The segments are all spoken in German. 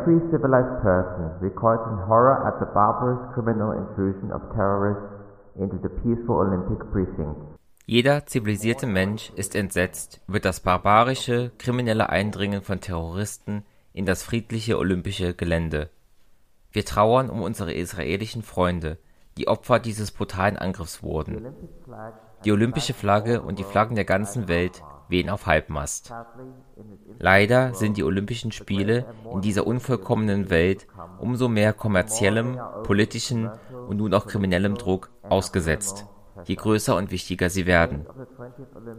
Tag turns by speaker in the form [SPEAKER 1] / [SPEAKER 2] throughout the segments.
[SPEAKER 1] Every civilized person records in horror at the barbarous criminal intrusion of terrorists into the peaceful Olympic precincts.
[SPEAKER 2] Jeder zivilisierte Mensch ist entsetzt über das barbarische, kriminelle Eindringen von Terroristen in das friedliche olympische Gelände. Wir trauern um unsere israelischen Freunde, die Opfer dieses brutalen Angriffs wurden. Die olympische Flagge und die Flaggen der ganzen Welt wehen auf Halbmast. Leider sind die Olympischen Spiele in dieser unvollkommenen Welt umso mehr kommerziellem, politischen und nun auch kriminellem Druck ausgesetzt, je größer und wichtiger sie werden.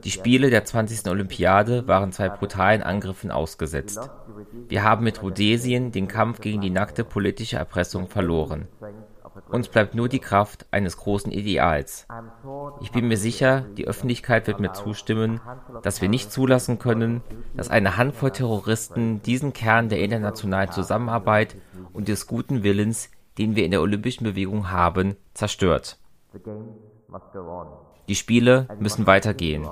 [SPEAKER 2] Die Spiele der 20. Olympiade waren zwei brutalen Angriffen ausgesetzt. Wir haben mit Rhodesien den Kampf gegen die nackte politische Erpressung verloren. Uns bleibt nur die Kraft eines großen Ideals. Ich bin mir sicher, die Öffentlichkeit wird mir zustimmen, dass wir nicht zulassen können, dass eine Handvoll Terroristen diesen Kern der internationalen Zusammenarbeit und des guten Willens, den wir in der olympischen Bewegung haben, zerstört. Die Spiele müssen weitergehen.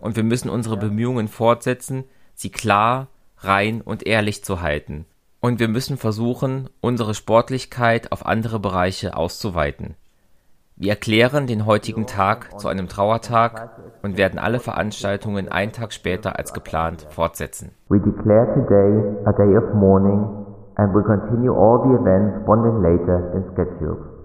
[SPEAKER 2] Und wir müssen unsere Bemühungen fortsetzen, sie klar, rein und ehrlich zu halten und wir müssen versuchen, unsere Sportlichkeit auf andere Bereiche auszuweiten. Wir erklären den heutigen Tag zu einem Trauertag und werden alle Veranstaltungen einen Tag später als geplant fortsetzen.
[SPEAKER 1] We declare today a day of mourning and will continue all the events one day later than scheduled.